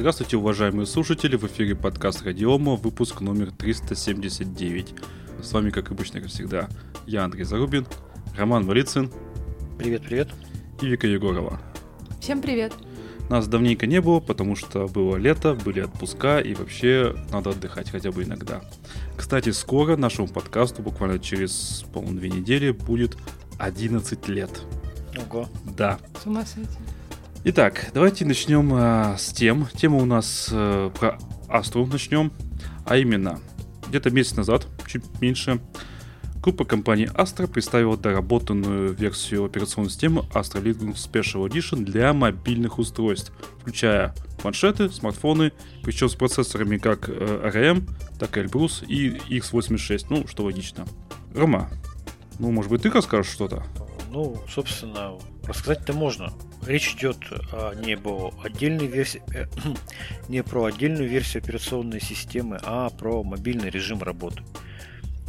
Здравствуйте, уважаемые слушатели, в эфире подкаст Радиома, выпуск номер 379. С вами, как обычно, как всегда, я Андрей Зарубин, Роман Валицын. Привет, привет. И Вика Егорова. Всем привет. Нас давненько не было, потому что было лето, были отпуска и вообще надо отдыхать хотя бы иногда. Кстати, скоро нашему подкасту, буквально через, по-моему, две недели, будет 11 лет. Ого. Да. С ума сойти. Итак, давайте начнем э, с тем. Тема у нас э, про Астру начнем. А именно, где-то месяц назад, чуть меньше, группа компании Astra представила доработанную версию операционной системы Astra Linux Special Edition для мобильных устройств, включая планшеты, смартфоны, причем с процессорами как э, ARM, так и Elbrus и x86, ну, что логично. Рома, ну, может быть, ты расскажешь что-то? Ну, собственно, рассказать-то можно. Речь идет а, не отдельной версии, э, не про отдельную версию операционной системы, а про мобильный режим работы.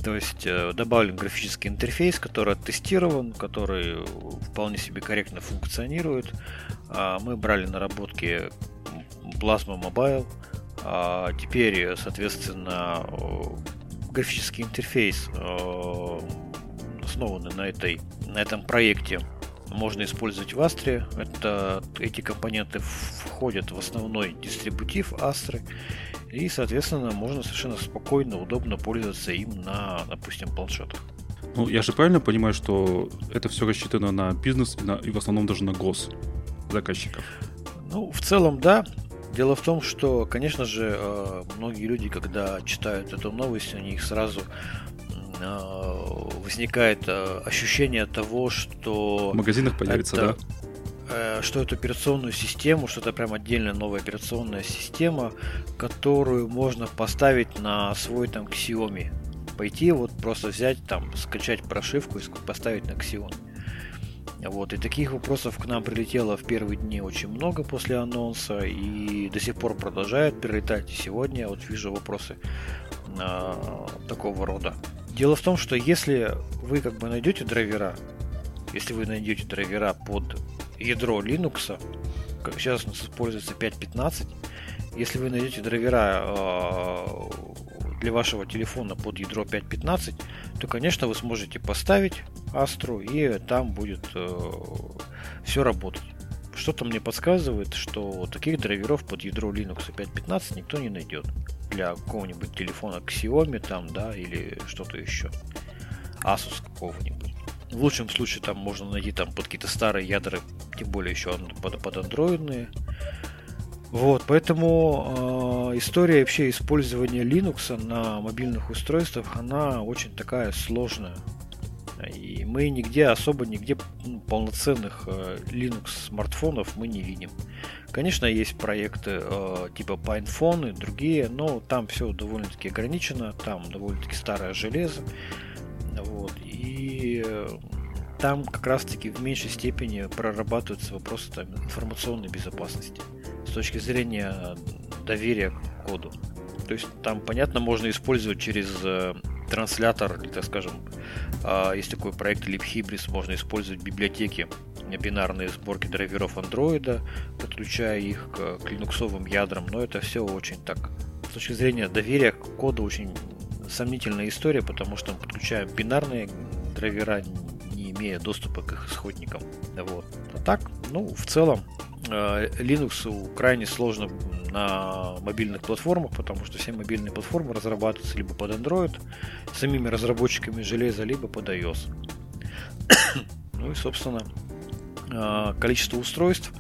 То есть э, добавлен графический интерфейс, который оттестирован, который вполне себе корректно функционирует. А, мы брали наработки Plasma Mobile. А, теперь, соответственно, графический интерфейс э, основанный на, этой, на этом проекте можно использовать в Астре. Это, эти компоненты входят в основной дистрибутив Астры. И, соответственно, можно совершенно спокойно, удобно пользоваться им на, допустим, планшетах. Ну, я же правильно понимаю, что это все рассчитано на бизнес и, на, и в основном даже на гос заказчиков? Ну, в целом, да. Дело в том, что, конечно же, э, многие люди, когда читают эту новость, у них сразу возникает э, ощущение того, что... В магазинах появится, это, да? Э, что эту операционную систему, что это прям отдельная новая операционная система, которую можно поставить на свой там Xiaomi. Пойти вот просто взять там, скачать прошивку и поставить на Xiaomi. Вот, и таких вопросов к нам прилетело в первые дни очень много после анонса, и до сих пор продолжают прилетать. И сегодня вот вижу вопросы э, такого рода. Дело в том, что если вы как бы найдете драйвера, если вы найдете драйвера под ядро Linux, как сейчас у нас используется 5.15, если вы найдете драйвера э, для вашего телефона под ядро 5.15, то, конечно, вы сможете поставить Astra и там будет э, все работать. Что-то мне подсказывает, что таких драйверов под ядро Linux 5.15 никто не найдет для какого-нибудь телефона Xiaomi там, да, или что-то еще. Asus какого-нибудь. В лучшем случае там можно найти там под какие-то старые ядра, тем более еще под, под андроидные. Вот, поэтому э, история вообще использования Linux на мобильных устройствах, она очень такая сложная. И мы нигде, особо нигде ну, полноценных э, Linux смартфонов мы не видим. Конечно, есть проекты э, типа PinePhone и другие, но там все довольно-таки ограничено, там довольно-таки старое железо. Вот, и э, там как раз-таки в меньшей степени прорабатываются вопросы там, информационной безопасности с точки зрения доверия к коду. То есть там, понятно, можно использовать через э, транслятор, или, так скажем, э, есть такой проект LibHybris, можно использовать библиотеки бинарные сборки драйверов андроида, подключая их к, к линуксовым ядрам, но это все очень так, с точки зрения доверия к коду очень сомнительная история, потому что мы подключаем бинарные драйвера, не имея доступа к их исходникам. Вот. А так, ну, в целом, э, Linux крайне сложно на мобильных платформах, потому что все мобильные платформы разрабатываются либо под Android, самими разработчиками железа, либо под iOS. ну и, собственно, Э, количество устройств,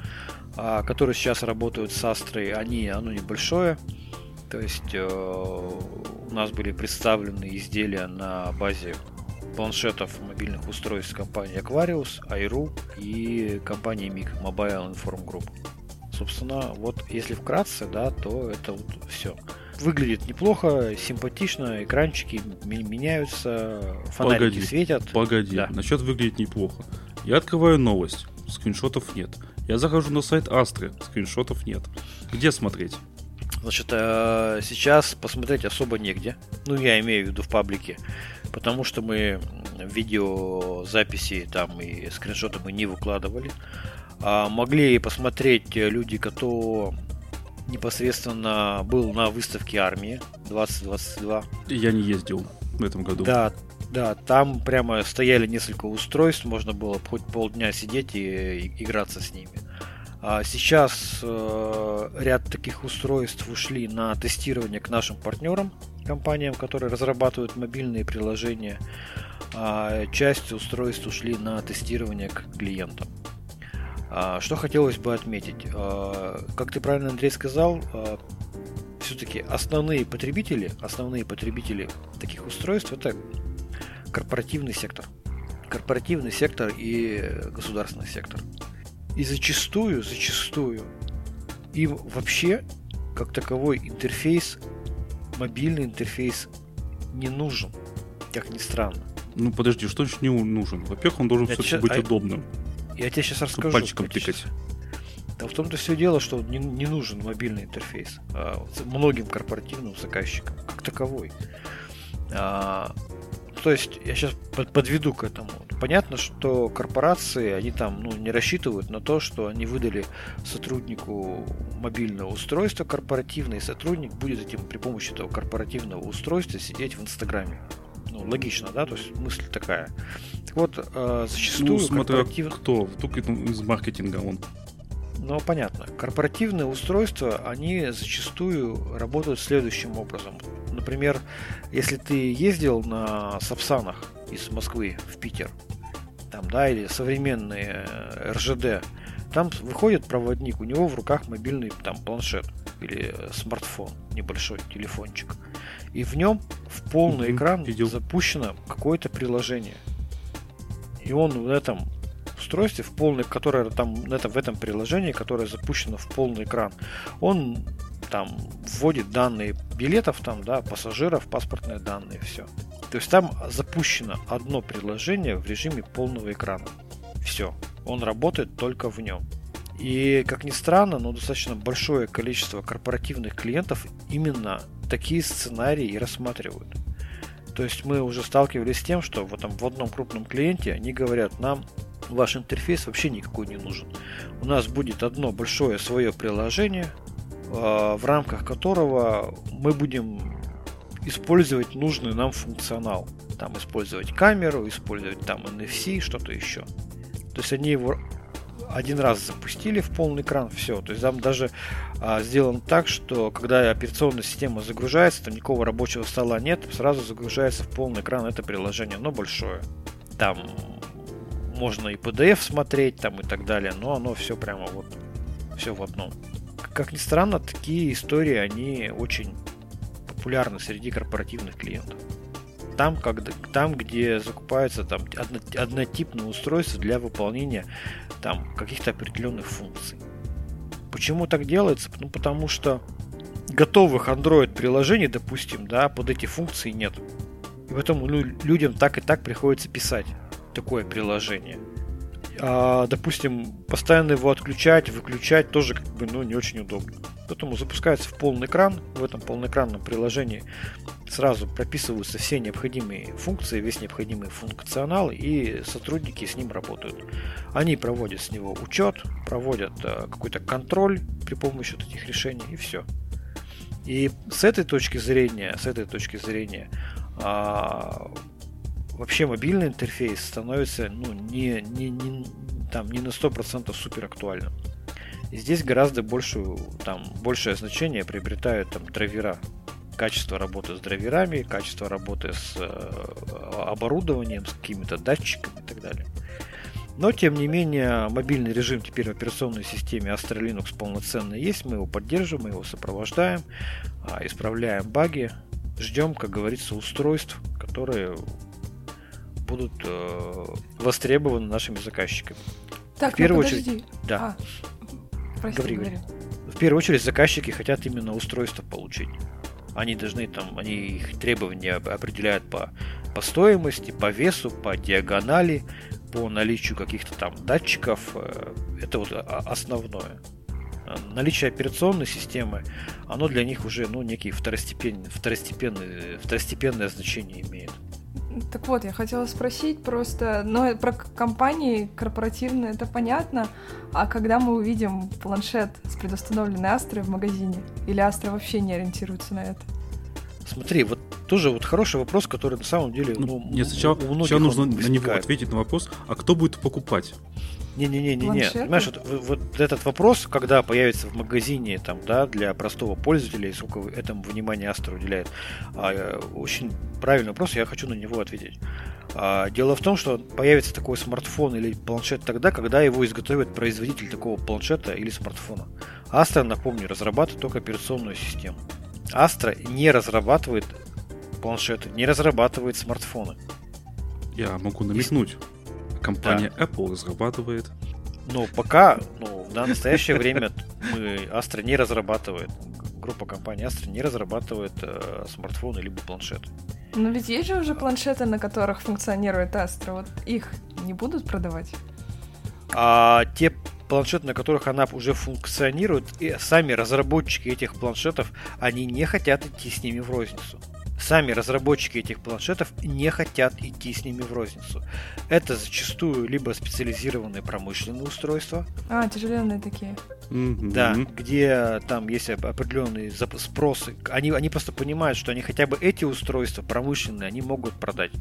а, которые сейчас работают с Астрой, они, оно небольшое. То есть э, у нас были представлены изделия на базе планшетов мобильных устройств компании Aquarius, Airu и компании MIG Mobile Inform Group. Собственно, вот если вкратце, да, то это вот все. Выглядит неплохо, симпатично, экранчики меняются, фонарики погоди, светят. Погоди, да. насчет выглядит неплохо. Я открываю новость скриншотов нет. Я захожу на сайт Астры, скриншотов нет. Где смотреть? Значит, э, сейчас посмотреть особо негде. Ну, я имею в виду в паблике. Потому что мы видеозаписи там и скриншоты мы не выкладывали. А могли посмотреть люди, кто непосредственно был на выставке армии 2022. Я не ездил в этом году. Да, да, там прямо стояли несколько устройств, можно было хоть полдня сидеть и, и играться с ними. А сейчас э, ряд таких устройств ушли на тестирование к нашим партнерам, компаниям, которые разрабатывают мобильные приложения. А часть устройств ушли на тестирование к клиентам. А, что хотелось бы отметить? А, как ты правильно, Андрей, сказал, а, все-таки основные потребители, основные потребители таких устройств это корпоративный сектор. Корпоративный сектор и государственный сектор. И зачастую, зачастую им вообще как таковой интерфейс, мобильный интерфейс не нужен, как ни странно. Ну подожди, что значит не нужен? Во-первых, он должен все-таки быть а... удобным. Я тебе сейчас расскажу. Пальчиком тыкать. Да в том-то все дело, что не, не нужен мобильный интерфейс а, многим корпоративным заказчикам, как таковой. А, то есть я сейчас подведу к этому. Понятно, что корпорации, они там ну, не рассчитывают на то, что они выдали сотруднику мобильное устройство корпоративное, и сотрудник будет этим при помощи этого корпоративного устройства сидеть в Инстаграме. Ну, логично, да, то есть мысль такая. Так вот, э, зачастую... Ну, смотря корпоратив... кто, только из маркетинга он. Ну, понятно. Корпоративные устройства, они зачастую работают следующим образом. Например, если ты ездил на Сапсанах из Москвы в Питер, там, да, или современные э, РЖД, там выходит проводник, у него в руках мобильный там планшет или смартфон, небольшой телефончик. И в нем в полный mm-hmm, экран видел. запущено какое-то приложение. И он в этом устройстве, в полный, которое там это, в этом приложении, которое запущено в полный экран, он там вводит данные билетов, там, да, пассажиров, паспортные данные, все. То есть там запущено одно приложение в режиме полного экрана. Все. Он работает только в нем. И, как ни странно, но достаточно большое количество корпоративных клиентов именно такие сценарии и рассматривают. То есть мы уже сталкивались с тем, что в, этом, в одном крупном клиенте они говорят, нам ваш интерфейс вообще никакой не нужен. У нас будет одно большое свое приложение, а, в рамках которого мы будем использовать нужный нам функционал. Там использовать камеру, использовать там NFC, что-то еще. То есть они его один раз запустили в полный экран, все. То есть там даже а, сделано так, что когда операционная система загружается, там никакого рабочего стола нет, сразу загружается в полный экран это приложение, но большое. Там можно и PDF смотреть там и так далее, но оно все прямо вот, все в одном. Как ни странно, такие истории, они очень популярны среди корпоративных клиентов. Там, как, там где закупаются там, одно, однотипные устройства для выполнения там, каких-то определенных функций. Почему так делается? Ну, потому что готовых Android приложений, допустим, да, под эти функции нет. И поэтому людям так и так приходится писать такое приложение. А, допустим, постоянно его отключать, выключать тоже как бы ну, не очень удобно. Поэтому запускается в полный экран. В этом полноэкранном приложении сразу прописываются все необходимые функции, весь необходимый функционал, и сотрудники с ним работают. Они проводят с него учет, проводят а, какой-то контроль при помощи вот этих решений, и все. И с этой точки зрения, с этой точки зрения, а, вообще мобильный интерфейс становится ну, не, не, не, там, не на 100% супер актуальным. И здесь гораздо больше, там, большее значение приобретают там, драйвера. Качество работы с драйверами, качество работы с э, оборудованием, с какими-то датчиками и так далее. Но, тем не менее, мобильный режим теперь в операционной системе Astra Linux полноценно есть, мы его поддерживаем, мы его сопровождаем, а, исправляем баги, ждем, как говорится, устройств, которые будут э, востребованы нашими заказчиками. Так, в первую ну, очередь, да. А, прости, говори, говори. В первую очередь заказчики хотят именно устройство получить. Они должны там, они их требования определяют по, по стоимости, по весу, по диагонали, по наличию каких-то там датчиков. Э, это вот основное. Наличие операционной системы, оно для них уже ну, некий второстепенный, второстепенный, второстепенное значение имеет. Так вот, я хотела спросить просто, ну, про компании корпоративные это понятно, а когда мы увидим планшет с предустановленной Астрой в магазине? Или Астра вообще не ориентируется на это? Смотри, вот тоже вот хороший вопрос, который на самом деле ну, ну, нет, сначала, у сначала нужно на него ответить на вопрос, а кто будет покупать? Не-не-не-не, не. понимаешь, вот, вот этот вопрос, когда появится в магазине там, да, для простого пользователя, и сколько этому внимания Астра уделяет, а, э, очень правильный вопрос, я хочу на него ответить. А, дело в том, что появится такой смартфон или планшет тогда, когда его изготовит производитель такого планшета или смартфона. Астра, напомню, разрабатывает только операционную систему. Астра не разрабатывает планшеты, не разрабатывает смартфоны. Я могу намекнуть. Компания да. Apple разрабатывает. Ну, пока, ну, на настоящее время мы Astra не разрабатывает. Группа компаний Astra не разрабатывает э, смартфоны либо планшеты. Но ведь есть же уже планшеты, на которых функционирует Astra. Вот их не будут продавать? А те планшеты, на которых она уже функционирует, и сами разработчики этих планшетов, они не хотят идти с ними в розницу. Сами разработчики этих планшетов не хотят идти с ними в розницу. Это зачастую либо специализированные промышленные устройства. А, тяжеленные такие. Да, где там есть определенные спросы. Они, они просто понимают, что они хотя бы эти устройства промышленные, они могут продать.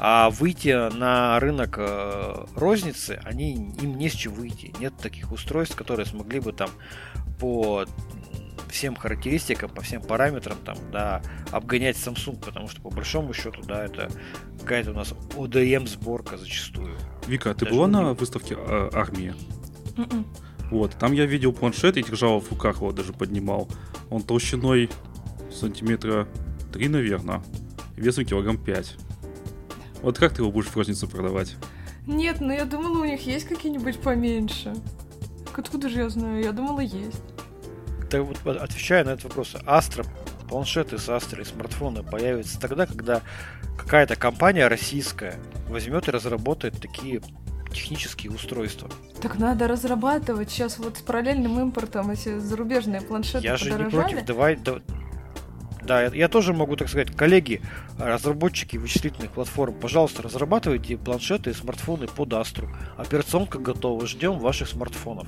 А выйти на рынок э, розницы, они, им не с чего выйти. Нет таких устройств, которые смогли бы там по всем характеристикам, по всем параметрам, там, да, обгонять Samsung, потому что по большому счету, да, это какая-то у нас ODM сборка зачастую. Вика, а ты Даже была не... на выставке э, армии? Mm-mm. М-м. Вот, там я видел планшет и держал в руках его, даже поднимал. Он толщиной сантиметра 3, наверное, весом килограмм 5. Вот как ты его будешь в розницу продавать? Нет, ну я думала, у них есть какие-нибудь поменьше. Откуда же я знаю? Я думала, есть так вот отвечая на этот вопрос, Астра, планшеты с Astra и смартфоны появятся тогда, когда какая-то компания российская возьмет и разработает такие технические устройства. Так надо разрабатывать. Сейчас вот с параллельным импортом эти зарубежные планшеты Я подорожали. же не против. Давай, да, да, я, я тоже могу, так сказать, коллеги, разработчики вычислительных платформ, пожалуйста, разрабатывайте планшеты и смартфоны под Astra. Операционка готова, ждем ваших смартфонов.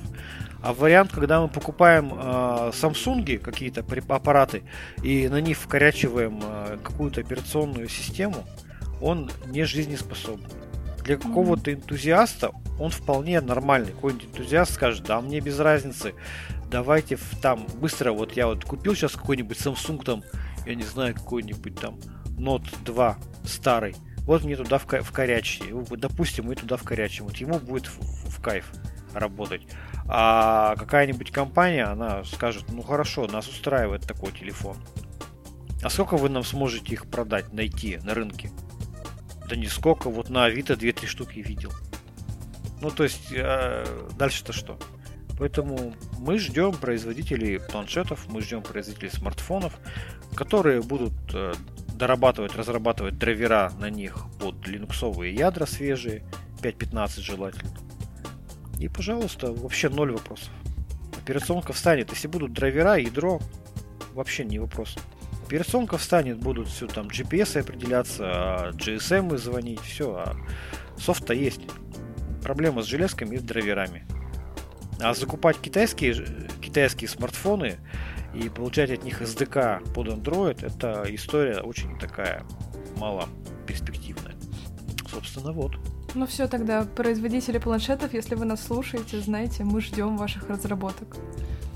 А вариант, когда мы покупаем э, Samsung какие-то аппараты и на них вкорячиваем э, какую-то операционную систему, он не жизнеспособен. Для какого-то энтузиаста он вполне нормальный. Какой-нибудь энтузиаст скажет, да, мне без разницы, давайте в, там быстро, вот я вот купил сейчас какой-нибудь Samsung там я не знаю, какой-нибудь там Note 2 старый, вот мне туда в вкорячьте. Допустим, мы туда в вкорячим. Вот ему будет в, в кайф работать. А какая-нибудь компания, она скажет, ну хорошо, нас устраивает такой телефон. А сколько вы нам сможете их продать, найти на рынке? Да не сколько, вот на Авито 2-3 штуки видел. Ну, то есть, э, дальше-то что? Поэтому мы ждем производителей планшетов, мы ждем производителей смартфонов, которые будут э, дорабатывать, разрабатывать драйвера на них под линуксовые ядра свежие, 5.15 желательно. И, пожалуйста, вообще ноль вопросов. Операционка встанет. Если будут драйвера, ядро, вообще не вопрос. Операционка встанет, будут все там GPS определяться, а GSM звонить, все, а софта есть. Проблема с железками и с драйверами. А закупать китайские, китайские смартфоны и получать от них SDK под Android, это история очень такая мало перспективная. Собственно, вот. Ну все, тогда производители планшетов, если вы нас слушаете, знаете, мы ждем ваших разработок.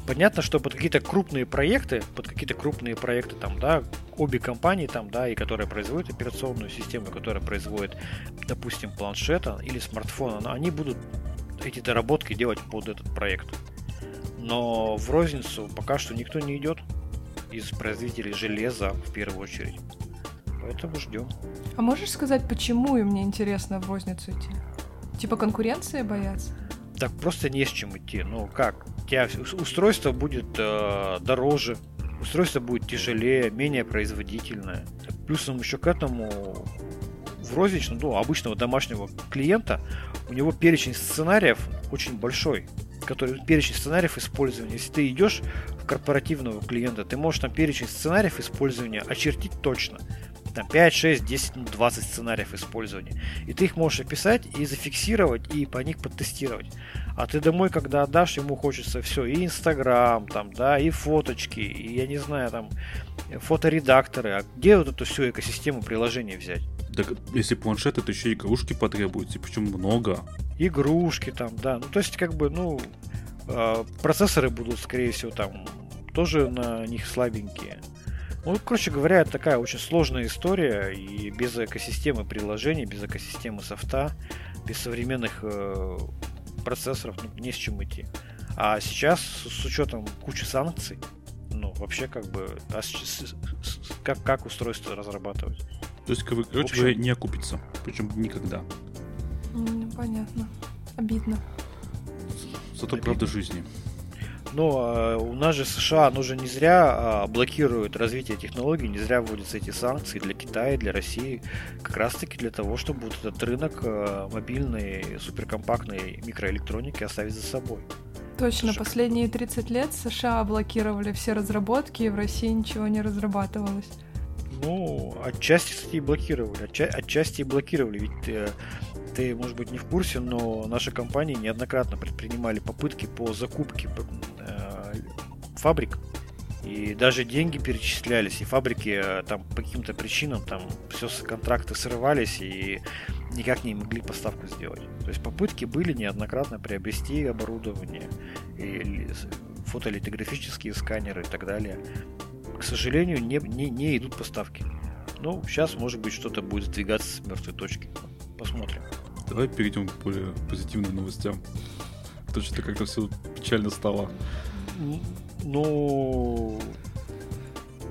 Понятно, что под какие-то крупные проекты, под какие-то крупные проекты там, да, обе компании там, да, и которые производят операционную систему, которая производит, допустим, планшета или смартфона, они будут эти доработки делать под этот проект. Но в розницу пока что никто не идет из производителей железа в первую очередь. Поэтому ждем. А можешь сказать, почему им не интересно в розницу идти? Типа конкуренции боятся? Так просто не с чем идти. Ну как? У тебя устройство будет э, дороже, устройство будет тяжелее, менее производительное. Плюсом еще к этому в розничном, ну, обычного домашнего клиента, у него перечень сценариев очень большой, который перечень сценариев использования. Если ты идешь в корпоративного клиента, ты можешь там перечень сценариев использования очертить точно. там 5, 6, 10, 20 сценариев использования. И ты их можешь описать и зафиксировать, и по них подтестировать. А ты домой, когда отдашь, ему хочется все, и Инстаграм, там, да, и фоточки, и, я не знаю, там, фоторедакторы. А где вот эту всю экосистему приложений взять? Так если планшет, это еще игрушки потребуются, причем много. Игрушки там, да. Ну, то есть, как бы, ну, э, процессоры будут, скорее всего, там, тоже на них слабенькие. Ну, короче говоря, это такая очень сложная история, и без экосистемы приложений, без экосистемы софта, без современных э, процессоров ну, не с чем идти. А сейчас, с учетом кучи санкций, ну, вообще как бы, а с, с, с, как, как устройство разрабатывать? То есть, короче говоря, не окупится. Причем никогда. Ну, понятно. Обидно. Зато Обидно. правда жизни. Но э, у нас же США, оно же не зря э, блокирует развитие технологий, не зря вводятся эти санкции для Китая, для России, как раз таки для того, чтобы вот этот рынок э, мобильной, суперкомпактной микроэлектроники оставить за собой. Точно, последние 30 лет США блокировали все разработки, и в России ничего не разрабатывалось. Ну, отчасти, кстати, и блокировали. Отча- отчасти и блокировали. Ведь э, ты, может быть, не в курсе, но наши компании неоднократно предпринимали попытки по закупке э, фабрик. И даже деньги перечислялись, и фабрики э, там по каким-то причинам там все контракты срывались и никак не могли поставку сделать. То есть попытки были неоднократно приобрести оборудование, и фотолитографические сканеры и так далее к сожалению, не, не, не идут поставки. Ну, сейчас, может быть, что-то будет сдвигаться с мертвой точки. Посмотрим. Давай перейдем к более позитивным новостям. То что-то как-то все печально стало. Ну,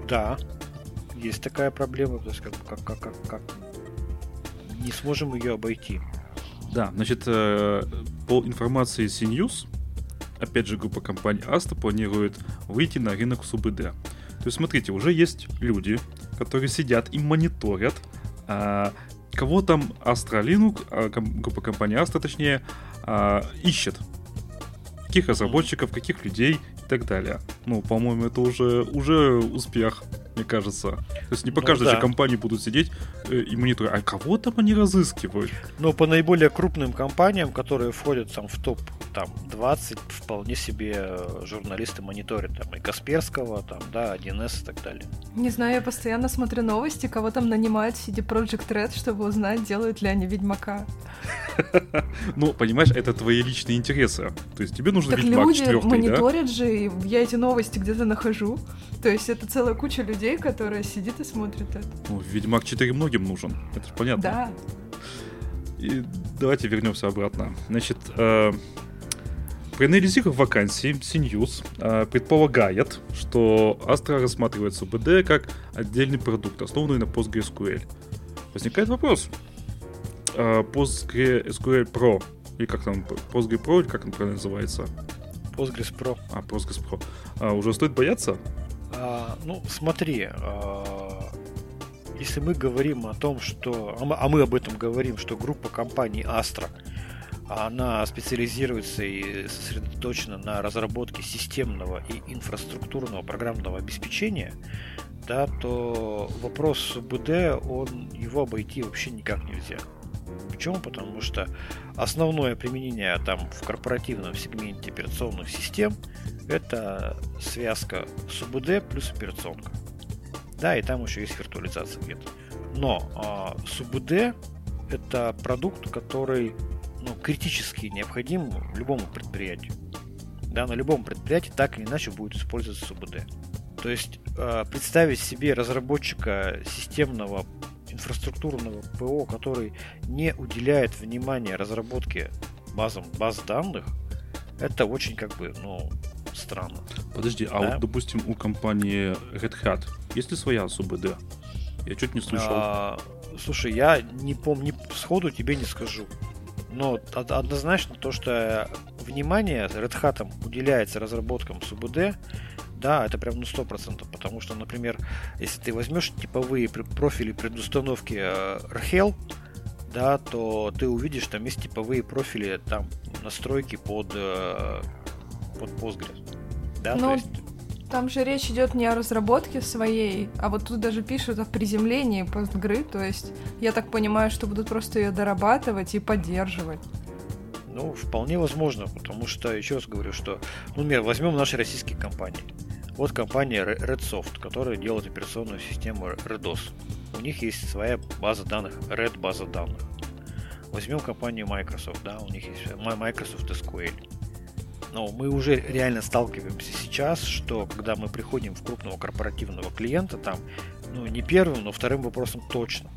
да, есть такая проблема, то есть как, как, как, как, как не сможем ее обойти. Да, значит, э, по информации CNews, опять же, группа компаний Asta планирует выйти на рынок СУБД. То есть, смотрите, уже есть люди, которые сидят и мониторят, а, кого там Astra Linux, а, группа компании Astra, точнее, а, ищет. Каких разработчиков, каких людей и так далее. Ну, по-моему, это уже, уже успех мне кажется. То есть не по ну, каждой да. же компании будут сидеть э, и мониторить. А кого там они разыскивают? Ну, по наиболее крупным компаниям, которые входят там в топ там 20 вполне себе э, журналисты мониторят. Там и Касперского, там, да, 1С и так далее. Не знаю, я постоянно смотрю новости, кого там нанимают в CD Project Red, чтобы узнать, делают ли они Ведьмака. Ну, понимаешь, это твои личные интересы. То есть тебе нужно так Ведьмак люди 4, мониторят же, и я эти новости где-то нахожу. То есть это целая куча людей, которая сидит и смотрит это. Ну, Ведьмак 4 многим нужен. Это же понятно. Да. И давайте вернемся обратно. Значит, э, Проанализировав вакансии, CNews э, предполагает, что Astra рассматривает СУБД как отдельный продукт, основанный на PostgreSQL. Возникает вопрос. Э, PostgreSQL Pro, или как там, Postgre Pro, или как он правильно называется? Postgres Pro. А, Postgres Pro. А, уже стоит бояться? А, ну, смотри, а, если мы говорим о том, что... А мы, а мы об этом говорим, что группа компаний Astra – она специализируется и сосредоточена на разработке системного и инфраструктурного программного обеспечения, да, то вопрос СУБД, он, его обойти вообще никак нельзя. Почему? Потому что основное применение там в корпоративном сегменте операционных систем это связка СУБД плюс операционка. Да, и там еще есть виртуализация где-то. Но а, СУБД это продукт, который ну, критически необходим любому предприятию. Да, на любом предприятии так или иначе будет использоваться СУБД. То есть э, представить себе разработчика системного инфраструктурного ПО, который не уделяет внимания разработке базам баз данных, это очень как бы, ну, странно. Подожди, а да? вот, допустим, у компании Red Hat есть ли своя СУБД? Я чуть не слышал. А, слушай, я не помню, сходу тебе не скажу. Но однозначно то, что внимание Red Hat уделяется разработкам СУБД, да, это прям ну 100%, потому что, например, если ты возьмешь типовые профили предустановки э, RHEL, да, то ты увидишь, там есть типовые профили, там настройки под, э, под Postgres. Да, ну, то есть... Там же речь идет не о разработке своей, а вот тут даже пишут о приземлении постгры, то есть я так понимаю, что будут просто ее дорабатывать и поддерживать. Ну, вполне возможно, потому что, еще раз говорю, что, ну, например, возьмем наши российские компании. Вот компания Redsoft, которая делает операционную систему RedOS. У них есть своя база данных, Red база данных. Возьмем компанию Microsoft, да, у них есть Microsoft SQL. Но мы уже реально сталкиваемся сейчас, что когда мы приходим в крупного корпоративного клиента, там, ну, не первым, но вторым вопросом точно.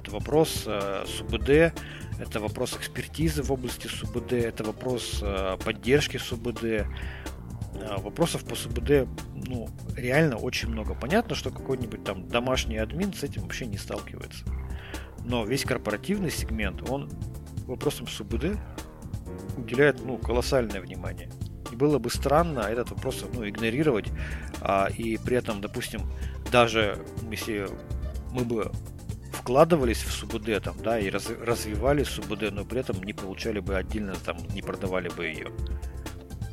Это вопрос э, СУБД, это вопрос экспертизы в области СУБД, это вопрос э, поддержки СУБД. Э, вопросов по СУБД, ну, реально очень много. Понятно, что какой-нибудь там домашний админ с этим вообще не сталкивается. Но весь корпоративный сегмент, он вопросам СУБД уделяет ну, колоссальное внимание. И было бы странно этот вопрос ну, игнорировать, а, и при этом, допустим, даже если мы бы вкладывались в СУБД там, да, и раз, развивали СУБД, но при этом не получали бы отдельно, там, не продавали бы ее.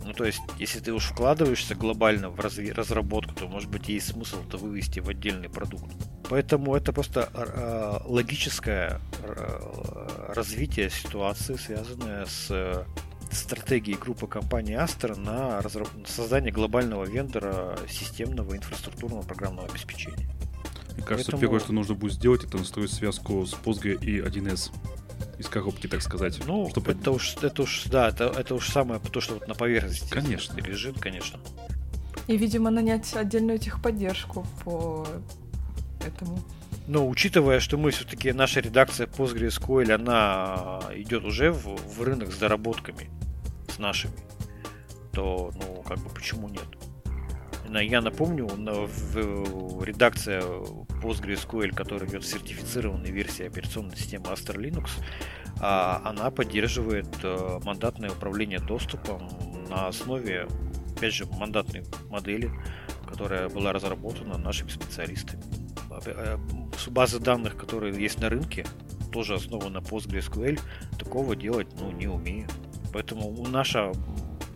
Ну, то есть, если ты уж вкладываешься глобально в разви- разработку, то, может быть, есть смысл это вывести в отдельный продукт. Поэтому это просто э, логическое э, развитие ситуации, связанное с э, стратегией группы компании Astra на разраб... создание глобального вендора системного инфраструктурного программного обеспечения. Мне кажется, Поэтому... первое, что нужно будет сделать, это настроить связку с Postgre и 1С из коробки, так сказать. Ну, чтобы... это уж, это уж, да, это, это уж самое то, что вот на поверхности конечно. лежит, конечно. И, видимо, нанять отдельную техподдержку по этому. Но учитывая, что мы все-таки, наша редакция PostgreSQL, она идет уже в, в рынок с доработками, с нашими, то, ну, как бы, почему нет? Я напомню, редакция PostgreSQL, которая идет в сертифицированной версии операционной системы Astra Linux, а, она поддерживает э, мандатное управление доступом на основе, опять же, мандатной модели, которая была разработана нашими специалистами. Э, базы данных, которые есть на рынке, тоже основана на PostgreSQL, такого делать ну, не умеют. Поэтому наша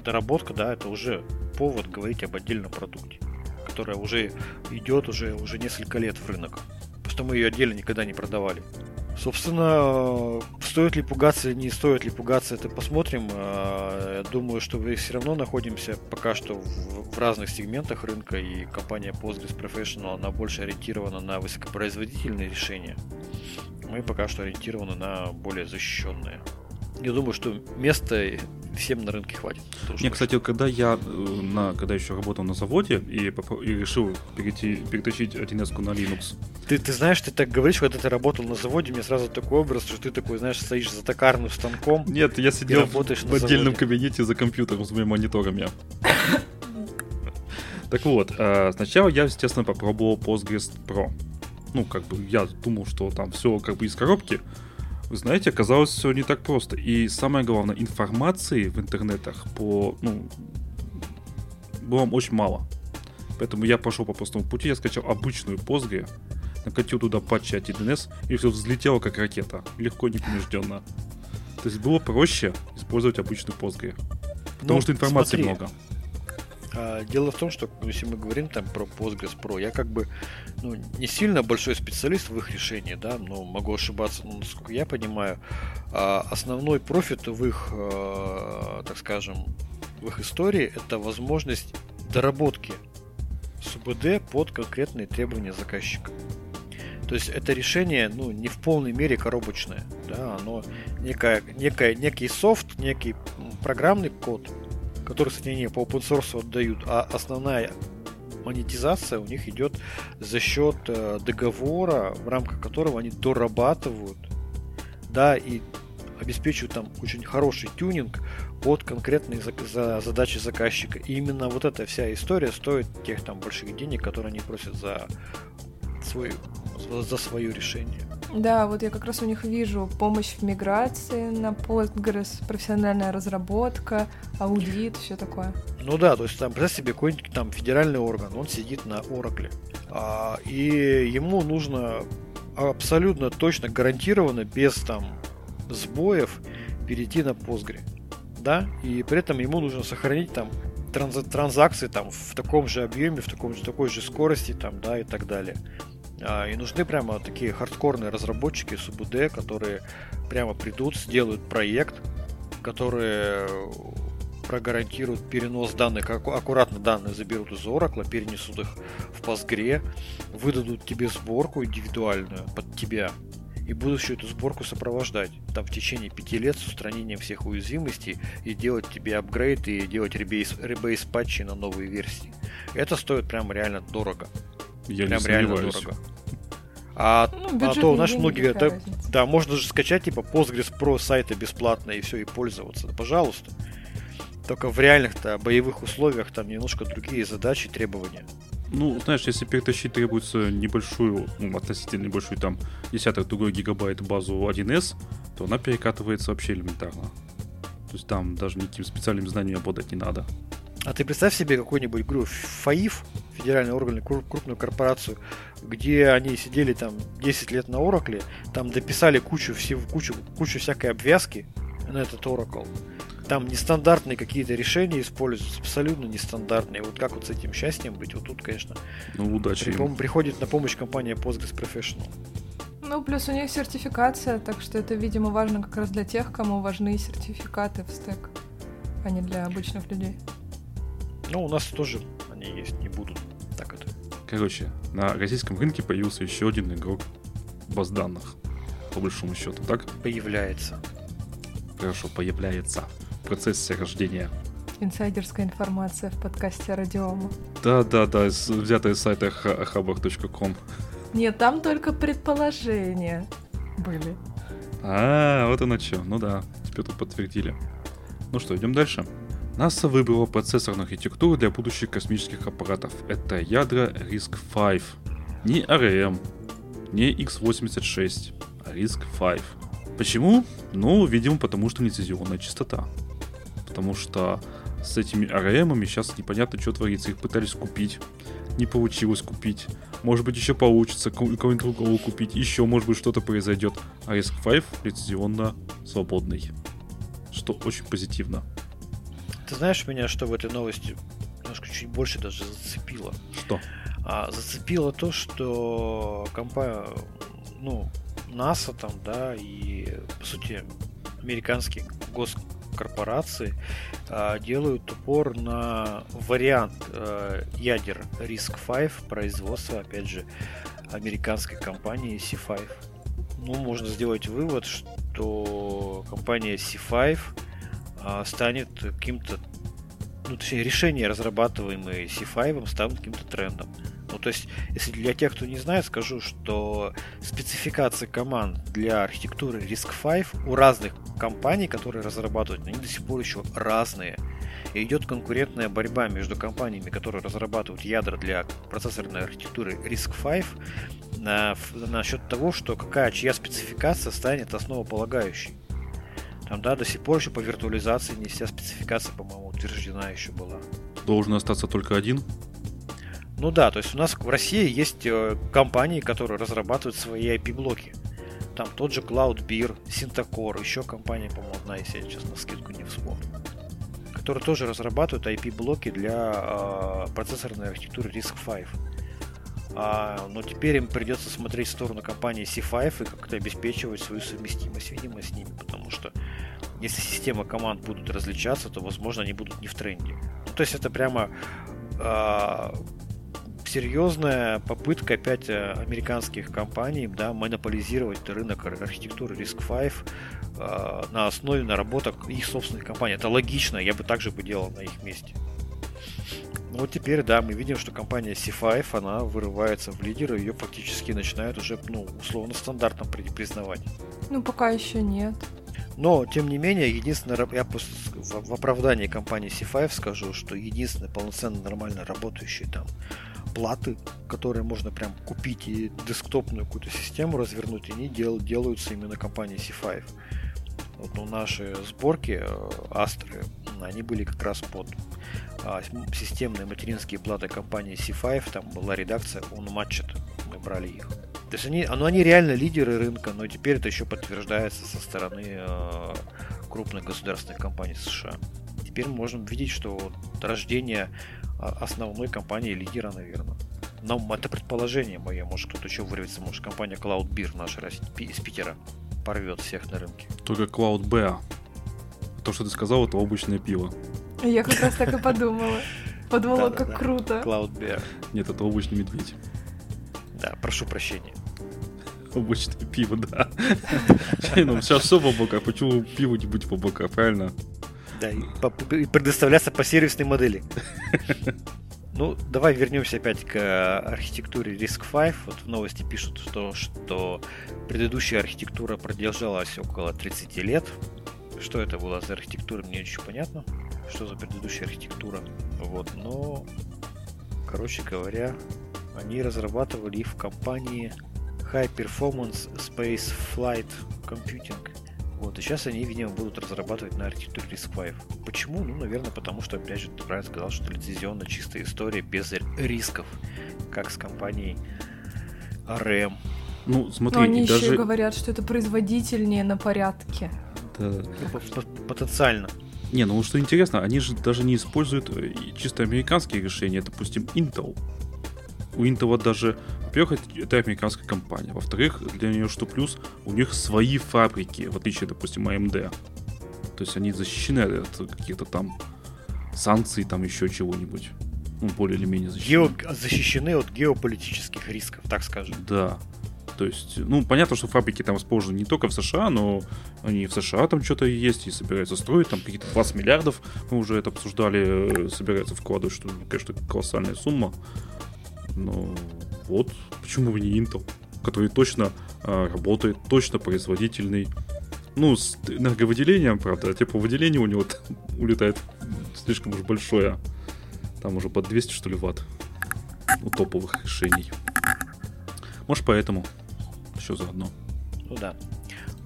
доработка, да, это уже повод говорить об отдельном продукте, которая уже идет уже, уже несколько лет в рынок. Просто мы ее отдельно никогда не продавали. Собственно, стоит ли пугаться, не стоит ли пугаться, это посмотрим. А, я думаю, что мы все равно находимся пока что в, разных сегментах рынка, и компания Postgres Professional, она больше ориентирована на высокопроизводительные решения. Мы пока что ориентированы на более защищенные. Я думаю, что место всем на рынке хватит. Не, кстати, когда я э, на, когда еще работал на заводе и, и решил перейти, перетащить 1С на Linux. Ты, ты знаешь, ты так говоришь, когда ты работал на заводе, мне сразу такой образ, что ты такой, знаешь, стоишь за токарным станком. Нет, я сидел в, в отдельном кабинете за компьютером с моими мониторами. Так вот, э, сначала я, естественно, попробовал Postgres Pro. Ну, как бы я думал, что там все как бы из коробки, вы знаете, оказалось все не так просто. И самое главное, информации в интернетах по, ну, было очень мало. Поэтому я пошел по простому пути, я скачал обычную Postgre, накатил туда патчи от 1С, и все взлетело как ракета, легко, непринужденно. То есть было проще использовать обычную Postgre. Потому ну, что информации смотри, много. А, дело в том, что если мы говорим там про Postgres Pro, я как бы ну, не сильно большой специалист в их решении, да, но могу ошибаться, но насколько я понимаю, а, основной профит в их, а, так скажем, в их истории это возможность доработки СУБД под конкретные требования заказчика. То есть это решение, ну, не в полной мере коробочное, да, оно некая, некая, некий софт, некий программный код, которые, кстати, они по open source отдают, а основная монетизация у них идет за счет э, договора, в рамках которого они дорабатывают, да, и обеспечивают там очень хороший тюнинг под конкретные за, за задачи заказчика. И именно вот эта вся история стоит тех там больших денег, которые они просят за свой за свое решение. Да, вот я как раз у них вижу помощь в миграции на Postgres, профессиональная разработка, аудит, все такое. Ну да, то есть там, представь себе, какой-нибудь там федеральный орган, он сидит на Oracle, а, и ему нужно абсолютно точно, гарантированно, без там сбоев перейти на Postgre. Да, и при этом ему нужно сохранить там транз, транзакции там в таком же объеме, в таком же, такой же скорости там, да, и так далее. А, и нужны прямо такие хардкорные разработчики СУБД, которые прямо придут, сделают проект, которые прогарантируют перенос данных, аккуратно данные заберут из Oracle, перенесут их в Postgre, выдадут тебе сборку индивидуальную под тебя, и будут всю эту сборку сопровождать там в течение пяти лет с устранением всех уязвимостей и делать тебе апгрейд и делать ребейс, ребейс патчи на новые версии. Это стоит прям реально дорого. Я прям не реально сомневаюсь. дорого. А, Ну, а то, знаешь, деньги, многие говорят, да, разница. да, можно же скачать типа Postgres Pro сайта бесплатно и все, и пользоваться. Да, пожалуйста. Только в реальных-то боевых условиях там немножко другие задачи требования. Ну, знаешь, если перетащить требуется небольшую, ну, относительно небольшую, там, десяток другой гигабайт базу 1С, то она перекатывается вообще элементарно. То есть там даже никаким специальным знанием обладать не надо. А ты представь себе какой-нибудь, говорю, ФАИФ, федеральный орган, кру- крупную корпорацию, где они сидели там 10 лет на Oracle, там дописали кучу, всего, кучу, кучу всякой обвязки на этот Oracle. Там нестандартные какие-то решения используются, абсолютно нестандартные. Вот как вот с этим счастьем быть? Вот тут, конечно, Ну, удачи при- им. приходит на помощь компания Postgres Professional. Ну, плюс у них сертификация, так что это, видимо, важно как раз для тех, кому важны сертификаты в стек, а не для обычных людей. Ну, у нас тоже они есть, не будут. Так это. Короче, на российском рынке появился еще один игрок баз данных. По большому счету, так? Появляется. Хорошо, появляется в процессе рождения. Инсайдерская информация в подкасте Радиома. Да-да-да, взятая с сайта ха- habak.com. Нет, там только предположения были. А, вот оно что. Ну да, теперь тут подтвердили. Ну что, идем дальше. НАСА выбрала процессорную архитектуру для будущих космических аппаратов. Это ядра RISC-V. Не ARM, не X86, а RISC-V. Почему? Ну, видимо, потому что лицензионная частота. Потому что с этими ARM сейчас непонятно, что творится. Их пытались купить, не получилось купить. Может быть, еще получится ко- кого-нибудь другого купить. Еще, может быть, что-то произойдет. А RISC-V лицензионно свободный. Что очень позитивно. Ты знаешь меня, что в этой новости немножко чуть больше даже зацепило? Что? А, зацепило то, что компания, ну, НАСА там, да, и, по сути, американские госкорпорации а, делают упор на вариант э, ядер RISC-V производства, опять же, американской компании C5. Ну, можно сделать вывод, что компания C5 а, станет каким-то ну, точнее, решения, разрабатываемые C5, станут каким-то трендом. Ну, то есть, если для тех, кто не знает, скажу, что спецификации команд для архитектуры RISC-V у разных компаний, которые разрабатывают, они до сих пор еще разные. И идет конкурентная борьба между компаниями, которые разрабатывают ядра для процессорной архитектуры RISC-V на, насчет того, что какая чья спецификация станет основополагающей. Там, да, до сих пор еще по виртуализации не вся спецификация, по-моему, утверждена еще была. Должен остаться только один. Ну да, то есть у нас в России есть э, компании, которые разрабатывают свои IP-блоки. Там тот же Cloudbeer, Syntacor, еще компания, по-моему, одна, если я сейчас на скидку не вспомню. Которые тоже разрабатывают IP-блоки для э, процессорной архитектуры RISC-V. А, но теперь им придется смотреть в сторону компании C5 и как-то обеспечивать свою совместимость, видимо, с ними, потому что если система команд будут различаться, то, возможно, они будут не в тренде. Ну, то есть это прямо а, серьезная попытка опять э, американских компаний да, монополизировать рынок ар- архитектуры RISC-V э, на основе наработок их собственных компаний. Это логично, я бы также бы делал на их месте. Ну вот теперь, да, мы видим, что компания C5, она вырывается в лидеры, ее фактически начинают уже, ну, условно стандартно при- признавать. Ну, пока еще нет. Но, тем не менее, единственное, я в, в оправдании компании C5 скажу, что единственные полноценно нормально работающие там платы, которые можно прям купить и десктопную какую-то систему развернуть, они дел, делаются именно компанией C5. Вот ну, наши сборки э, Астры, они были как раз под а, системные материнские платы компании C5, там была редакция Unmatched, мы брали их. То есть они, ну, они реально лидеры рынка, но теперь это еще подтверждается со стороны э, крупных государственных компаний США. Теперь теперь можем видеть, что вот рождение а, основной компании лидера, наверное. Но это предположение мое, может кто-то еще вырвется, может компания Cloud Beer наша из Питера порвет всех на рынке. Только Cloud Beer. То, что ты сказал, это обычное пиво. Я как раз так и подумала. Подумала, как круто. Cloud Bear. Нет, это обычный медведь. Да, прошу прощения. Обычное пиво, да. Ну, сейчас все в облаках, почему пиво не быть в облаках, правильно? Да, и, и предоставляться по сервисной модели. Ну, давай вернемся опять к архитектуре Risk 5. Вот в новости пишут, что, что предыдущая архитектура продержалась около 30 лет. Что это была за архитектура, мне очень понятно. Что за предыдущая архитектура. Вот, но, короче говоря, они разрабатывали в компании High Performance Space Flight Computing. Вот, и сейчас они, видимо, будут разрабатывать на архитектуре RISC-V. Почему? Ну, наверное, потому что, опять же, ты правильно сказал, что лицензионно чистая история без рисков, как с компанией RM. Ну, смотри, Но они даже... еще говорят, что это производительнее на порядке. Да. Ну, потенциально. Не, ну что интересно, они же даже не используют э, чисто американские решения, допустим, Intel. У Intel даже во-первых, это американская компания. Во-вторых, для нее что плюс, у них свои фабрики, в отличие, допустим, AMD. То есть они защищены от каких-то там санкций, там еще чего-нибудь. Ну, более или менее защищены. Гео... Защищены от геополитических рисков, так скажем. Да. То есть, ну, понятно, что фабрики там расположены не только в США, но они в США там что-то есть и собираются строить, там какие-то 20 миллиардов, мы уже это обсуждали, э, собираются вкладывать, что, конечно, колоссальная сумма. Но вот, почему бы не Intel, который точно э, работает, точно производительный. Ну, с энерговыделением, правда, тепловыделение у него улетает слишком уж большое. Там уже под 200, что ли, ватт у топовых решений. Может, поэтому еще заодно. Ну да.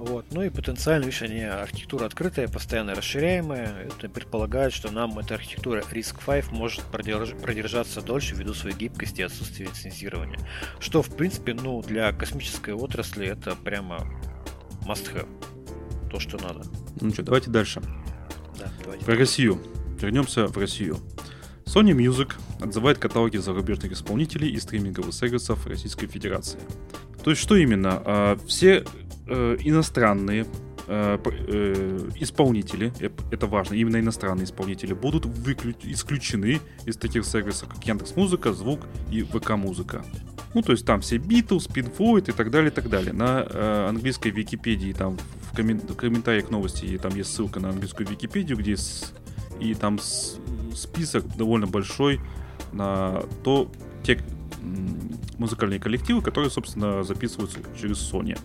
Вот. Ну и потенциально, видишь, они архитектура открытая, постоянно расширяемая. Это предполагает, что нам эта архитектура RISC-V может продерж... продержаться дольше ввиду своей гибкости и отсутствия лицензирования. Что, в принципе, ну, для космической отрасли это прямо must-have. То, что надо. Ну что, давайте дальше. Да, давайте. Про Россию. Вернемся в Россию. Sony Music отзывает каталоги зарубежных исполнителей и стриминговых сервисов Российской Федерации. То есть что именно? А, все э, иностранные э, э, исполнители, это важно, именно иностранные исполнители, будут исключены из таких сервисов, как Яндекс Музыка, Звук и ВК Музыка. Ну, то есть там все Beatles, Pink и так далее, и так далее. На английской Википедии, там в, коммен- в комментариях новости, там есть ссылка на английскую Википедию, где с- и там с- список довольно большой на то, те музыкальные коллективы, которые, собственно, записываются через Sony.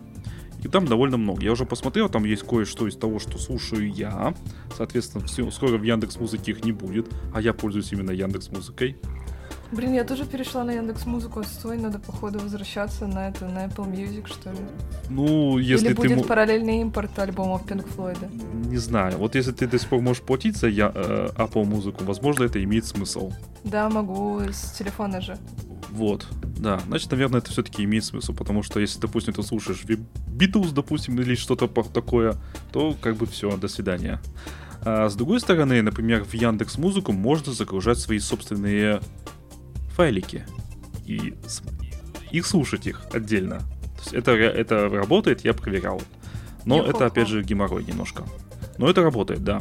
И там довольно много. Я уже посмотрел, там есть кое-что из того, что слушаю я. Соответственно, все, скоро в Яндекс Музыке их не будет, а я пользуюсь именно Яндекс Музыкой. Блин, я тоже перешла на Яндекс Музыку, а стой, надо походу возвращаться на это, на Apple Music, что ли. Ну, если Или ты... будет параллельный импорт альбомов Pink Floyd. Не знаю. Вот если ты до сих пор можешь платить за я, э, Apple музыку, возможно, это имеет смысл. Да, могу, с телефона же. Вот, да. Значит, наверное, это все-таки имеет смысл, потому что если, допустим, ты слушаешь Beatles, допустим, или что-то такое, то как бы все, до свидания. А с другой стороны, например, в Яндекс Музыку можно загружать свои собственные файлики и их слушать их отдельно. То есть это, это работает, я проверял. Но Йо-хо-хо. это, опять же, геморрой немножко. Но это работает, да.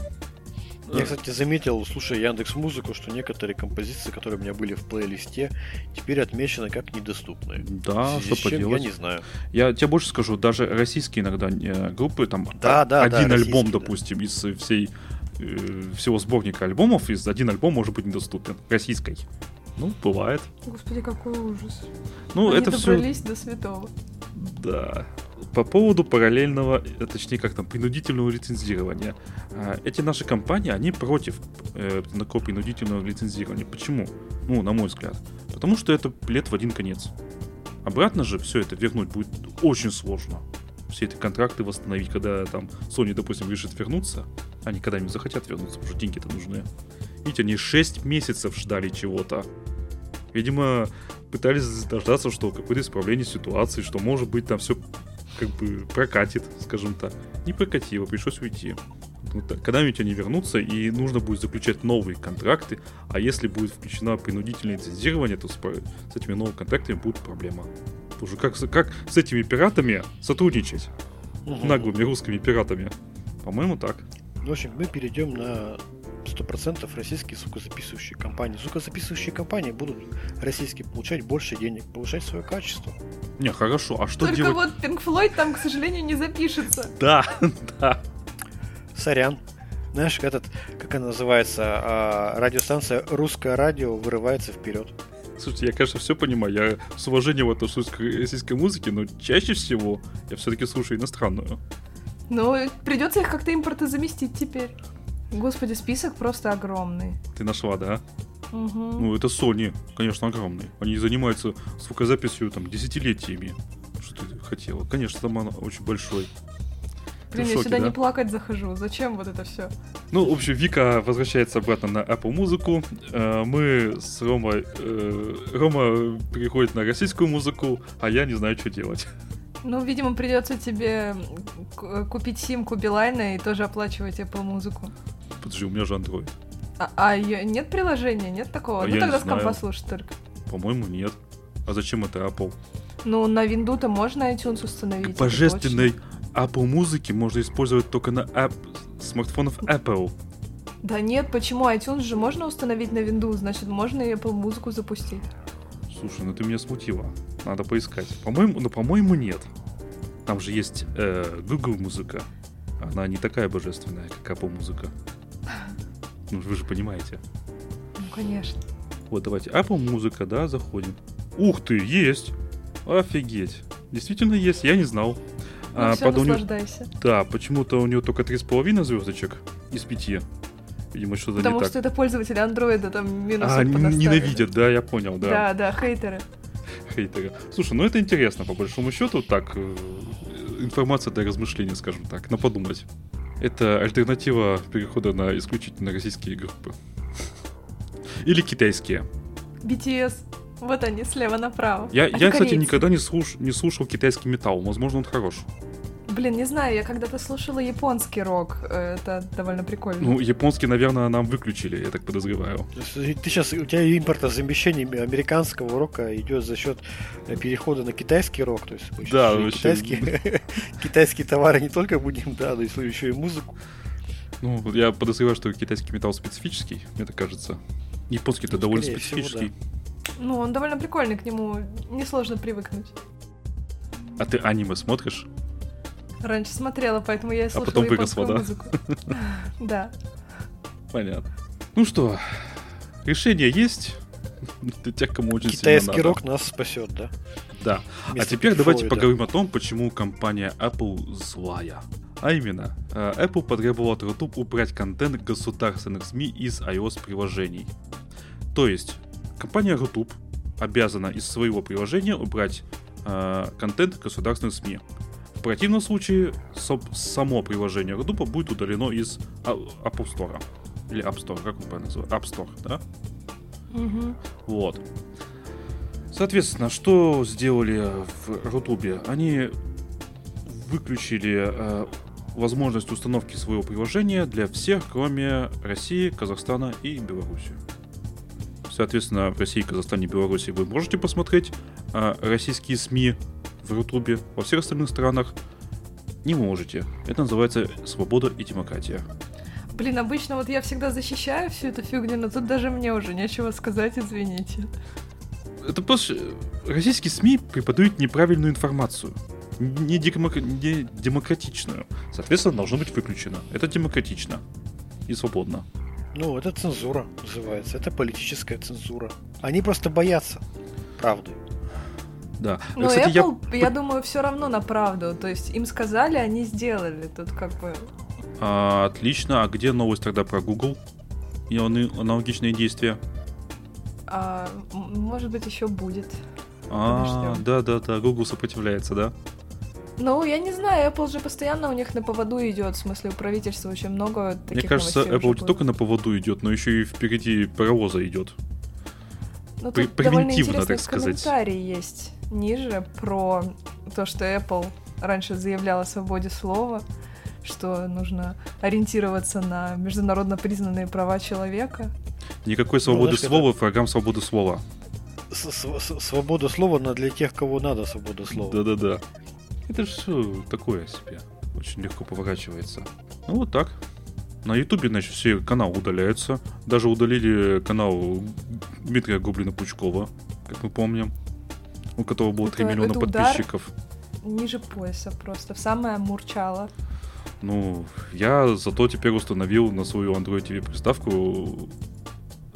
Я, кстати, заметил, слушая Яндекс Музыку, что некоторые композиции, которые у меня были в плейлисте, теперь отмечены как недоступные. Да, что поделать. Я не знаю. Я тебе больше скажу, даже российские иногда э, группы, там да, да, один да, альбом, допустим, да. из всей э, всего сборника альбомов, из один альбом может быть недоступен российской. Ну, бывает. Господи, какой ужас. Ну, Они это добрались все... до святого. Да. По поводу параллельного, э, точнее, как там, принудительного лицензирования. А, эти наши компании, они против э, такого принудительного лицензирования. Почему? Ну, на мой взгляд. Потому что это билет в один конец. Обратно же все это вернуть будет очень сложно. Все эти контракты восстановить, когда там Sony, допустим, решит вернуться, они когда-нибудь захотят вернуться, уже деньги-то нужны. Видите, они 6 месяцев ждали чего-то. Видимо, пытались дождаться, что какое-то исправление ситуации, что может быть там все как бы прокатит, скажем так. Не прокатило, пришлось уйти. Да, Когда-нибудь они вернутся, и нужно будет заключать новые контракты, а если будет включено принудительное лицензирование, то с, с этими новыми контрактами будет проблема. Уже как, с- как с этими пиратами сотрудничать? Наглыми русскими пиратами. По-моему, так. В общем, мы перейдем на 100% российские звукозаписывающие компании. Звукозаписывающие компании будут российские получать больше денег, повышать свое качество. Не, хорошо, а что Только делать? вот Pink Floyd там, к сожалению, не запишется. Да, да. Сорян. Знаешь, этот, как она называется, а, радиостанция «Русское радио» вырывается вперед. Слушайте, я, конечно, все понимаю. Я с уважением отношусь к российской музыке, но чаще всего я все-таки слушаю иностранную. Ну, придется их как-то импортозаместить теперь. Господи, список просто огромный. Ты нашла, да? Мгм. Ну, это Sony, конечно, огромный. Они занимаются звукозаписью там десятилетиями. Что ты хотела? Конечно, там она очень большой. Блин, в я шоке, сюда да? не плакать захожу. Зачем вот это все? Ну, в общем, Вика возвращается обратно на Apple музыку. Э, Мы с Ромой... э, Рома переходит на российскую музыку, а я не знаю, что делать. Ну, видимо, придется тебе купить симку Билайна и тоже оплачивать Apple музыку. Подожди, у меня же Android. А, а нет приложения, нет такого? А ну я тогда с компа слушать только. По-моему, нет. А зачем это Apple? Ну, на винду-то можно iTunes установить. Божественной. Apple музыки можно использовать только на app смартфонов Apple. Да нет, почему? iTunes же можно установить на винду, значит, можно и Apple музыку запустить. Слушай, ну ты меня смутила. Надо поискать. По-моему, ну по-моему нет. Там же есть э, Google музыка. Она не такая божественная, как Apple музыка. Ну вы же понимаете. Ну, конечно. Вот давайте. Apple музыка, да, заходим. Ух ты, есть. Офигеть. Действительно есть, я не знал. Ну, А, все, неё- наслаждайся. Да, почему-то у него только 3,5 звездочек из 5. Видимо, что-то Потому не так. что это пользователи андроида там минусы А, ненавидят, да, я понял, да. Да, да, хейтеры. Хейтеры. Слушай, ну это интересно, по большому счету, так, э, информация для размышления, скажем так, на подумать. Это альтернатива перехода на исключительно российские группы. Или китайские. BTS. Вот они, слева направо. Я, А я кстати, никогда не, слуш- не слушал китайский металл. Возможно, он хорош. Блин, не знаю, я когда-то слушала японский рок. Это довольно прикольно. Ну, японский, наверное, нам выключили, я так подозреваю. Ты сейчас, у тебя импортозамещение американского рока идет за счет э, перехода на китайский рок. То есть мы Да, вообще. китайские, китайские товары не только будем, да, но и еще и музыку. Ну, я подозреваю, что китайский металл специфический, мне так кажется. Японский-то Ну, довольно скорее всего, специфический. Ну, он довольно прикольный, к нему несложно привыкнуть. А ты аниме смотришь? Раньше смотрела, поэтому я и слушала А потом выросла, да? музыку. Да. Понятно. Ну что, решение есть для тех, кому очень сильно Китайский надо. рок нас спасет, да? Да. А Вместо теперь Pink давайте Floyd, поговорим о том, почему компания Apple злая. А именно, э, Apple потребовала от YouTube убрать контент государственных СМИ из iOS-приложений. То есть, компания YouTube обязана из своего приложения убрать э, контент государственных СМИ. В противном случае само приложение YouTube будет удалено из а- Apple Store. Или App Store, как он правильно называется? App Store, да? Мгм. Вот. Соответственно, что сделали в Рутубе? Они выключили э, возможность установки своего приложения для всех, кроме России, Казахстана и Беларуси. Соответственно, в России, Казахстане и Беларуси вы можете посмотреть э, российские СМИ в Рутубе. Во всех остальных странах не можете. Это называется свобода и демократия. Блин, обычно вот я всегда защищаю всю эту фигню, но тут даже мне уже нечего сказать, извините. Это просто э, российские СМИ преподают неправильную информацию. Не, демок- не демократичную. Соответственно, должно быть выключено. Это демократично. И свободно. Ну, это цензура называется. Это политическая цензура. Они просто боятся правды. Да. Но Кстати, я Apple, я, думаю, все равно на правду. То есть им сказали, они сделали. Тут как бы... А, отлично. А где новость тогда про Google? И аны- аналогичные действия? а, может быть, еще будет. А, да, да, да. Google сопротивляется, да? Ну, я не знаю, Apple же постоянно у них на поводу идет. В смысле, у правительства очень много таких Мне кажется, Apple не только на поводу идет, но еще и впереди паровоза идет. Ну, довольно превентивно, так сказать. комментарий есть ниже про то, что Apple раньше заявляла о свободе слова, что нужно ориентироваться на международно признанные права человека. Никакой свободы Ну, знаешь, слова, врагам свободы слова. С- с- с- Свобода слова, но для тех, кого надо свобода слова. Да-да-да. Это же все такое себе. Очень легко поворачивается. Ну вот так. На Ютубе, значит, все каналы удаляются. Даже удалили канал Дмитрия Гоблина-Пучкова, как мы помним. У которого было 3 Это- миллиона это подписчиков. Ниже пояса просто, в самое мурчало. Ну, я зато теперь установил на свою Android TV приставку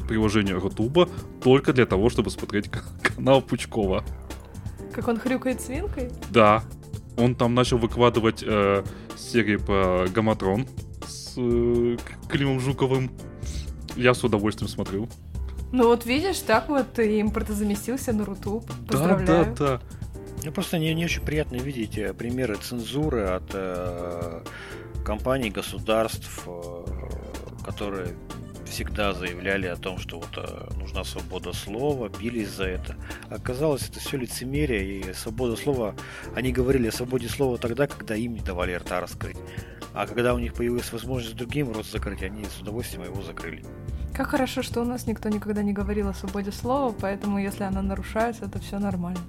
приложение Рутуба только для того, чтобы смотреть канал Пучкова. Как он хрюкает свинкой? Да. Он там начал выкладывать э, серии по Гаматрон с э, Климом Жуковым. Я с удовольствием смотрю. Ну вот видишь, так вот и импортозаместился на Рутуб. Да, Поздравляю. да, да. Мне просто не, не очень приятно видеть э, примеры цензуры от э, компаний, государств, э, которые всегда заявляли о том, что вот э, нужна свобода слова, бились за это. Оказалось, это все лицемерие и свобода слова. Они говорили о свободе слова тогда, когда им не давали рта раскрыть. А когда у них появилась возможность другим рот закрыть, они с удовольствием его закрыли. Как хорошо, что у нас никто никогда не говорил о свободе слова, поэтому если она нарушается, это все нормально.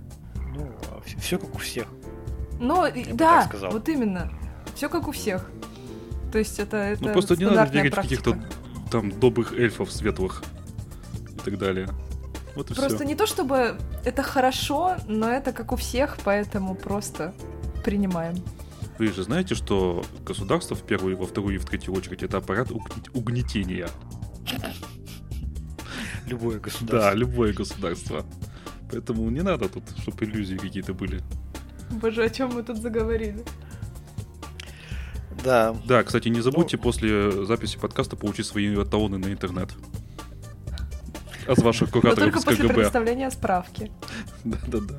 Ну, все как у всех. Ну, да, вот именно. Все как у всех. То есть это, это Ну просто не надо практика. каких-то там добрых эльфов светлых и так далее. Вот и Просто все. не то чтобы это хорошо, но это как у всех, поэтому просто принимаем. Вы же знаете, что государство в первую, во вторую и в третью очередь это аппарат угнетения. Любое Да, государство. любое государство. Поэтому не надо тут, чтобы иллюзии какие-то были. Боже, о чем мы тут заговорили? Да. Да, кстати, не забудьте Ну- после записи подкаста получить свои талоны на интернет. От ваших кураторов только из после КГБ. предоставления справки. Да-да-да.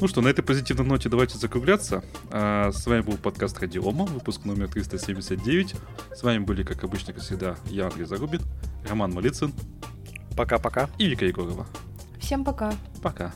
Ну что, на этой позитивной ноте давайте закругляться. А, с вами был подкаст Радиома, выпуск номер 379. С вами были, как обычно, как всегда, я, Андрей Зарубин, Роман Малицын Пока-пока. и Вика Егорова. Всем пока. Пока.